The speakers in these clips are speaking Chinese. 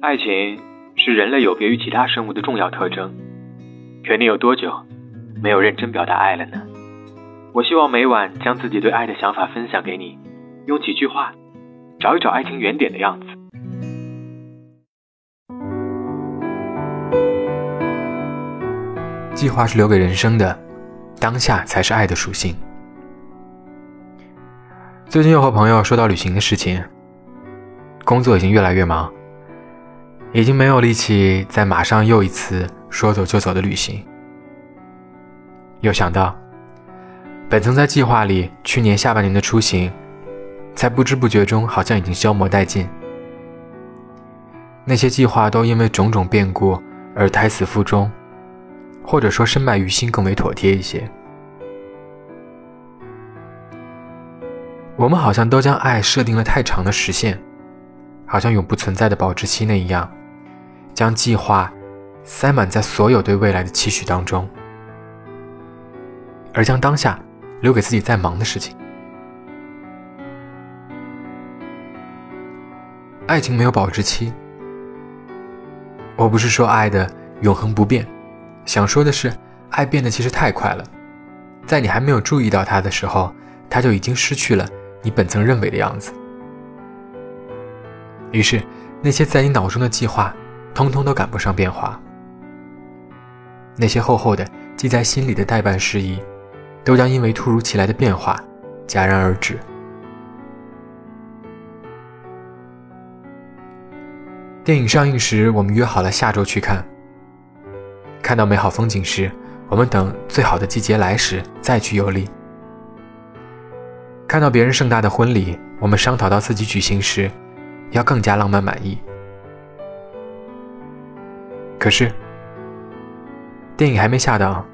爱情是人类有别于其他生物的重要特征。可你有多久没有认真表达爱了呢？我希望每晚将自己对爱的想法分享给你，用几句话找一找爱情原点的样子。计划是留给人生的，当下才是爱的属性。最近又和朋友说到旅行的事情，工作已经越来越忙，已经没有力气再马上又一次说走就走的旅行。又想到，本曾在计划里去年下半年的出行，在不知不觉中好像已经消磨殆尽。那些计划都因为种种变故而胎死腹中，或者说身败于心更为妥帖一些。我们好像都将爱设定了太长的时限，好像永不存在的保质期那一样，将计划塞满在所有对未来的期许当中，而将当下留给自己在忙的事情。爱情没有保质期，我不是说爱的永恒不变，想说的是，爱变得其实太快了，在你还没有注意到它的时候，它就已经失去了。你本曾认为的样子，于是那些在你脑中的计划，通通都赶不上变化；那些厚厚的记在心里的代办事宜，都将因为突如其来的变化戛然而止。电影上映时，我们约好了下周去看。看到美好风景时，我们等最好的季节来时再去游历。看到别人盛大的婚礼，我们商讨到自己举行时，要更加浪漫满意。可是，电影还没下档，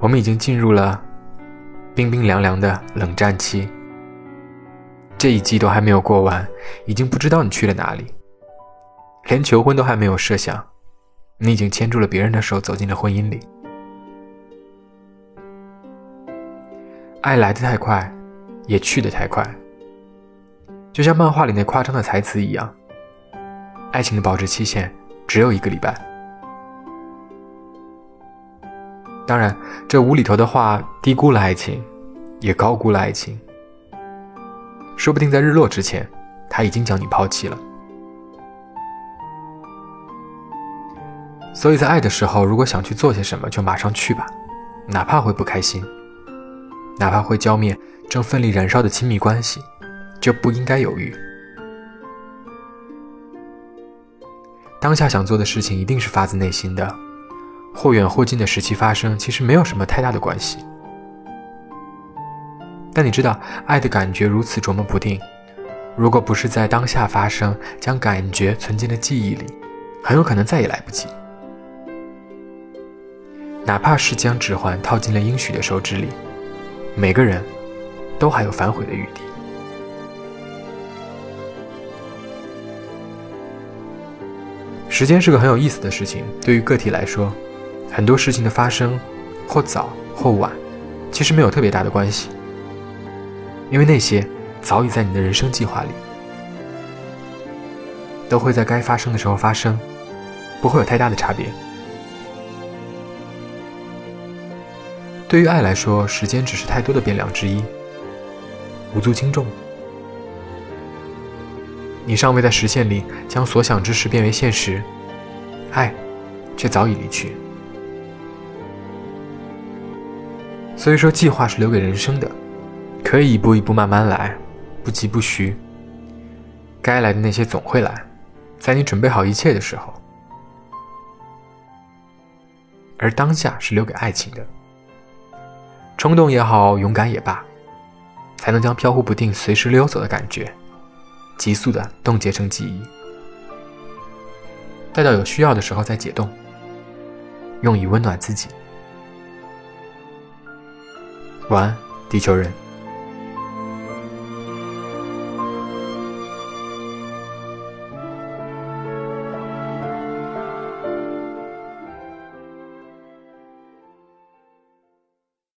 我们已经进入了冰冰凉凉的冷战期。这一季都还没有过完，已经不知道你去了哪里，连求婚都还没有设想，你已经牵住了别人的手走进了婚姻里。爱来得太快。也去得太快，就像漫画里那夸张的台词一样。爱情的保质期限只有一个礼拜。当然，这无厘头的话低估了爱情，也高估了爱情。说不定在日落之前，他已经将你抛弃了。所以在爱的时候，如果想去做些什么，就马上去吧，哪怕会不开心，哪怕会浇灭。正奋力燃烧的亲密关系，就不应该犹豫。当下想做的事情一定是发自内心的，或远或近的时期发生，其实没有什么太大的关系。但你知道，爱的感觉如此琢磨不定，如果不是在当下发生，将感觉存进了记忆里，很有可能再也来不及。哪怕是将指环套进了应许的手指里，每个人。都还有反悔的余地。时间是个很有意思的事情，对于个体来说，很多事情的发生，或早或晚，其实没有特别大的关系，因为那些早已在你的人生计划里，都会在该发生的时候发生，不会有太大的差别。对于爱来说，时间只是太多的变量之一。无足轻重，你尚未在实现里将所想之事变为现实，爱却早已离去。所以说，计划是留给人生的，可以一步一步慢慢来，不急不徐。该来的那些总会来，在你准备好一切的时候。而当下是留给爱情的，冲动也好，勇敢也罢。才能将飘忽不定、随时溜走的感觉，急速的冻结成记忆，待到有需要的时候再解冻，用以温暖自己。晚安，地球人。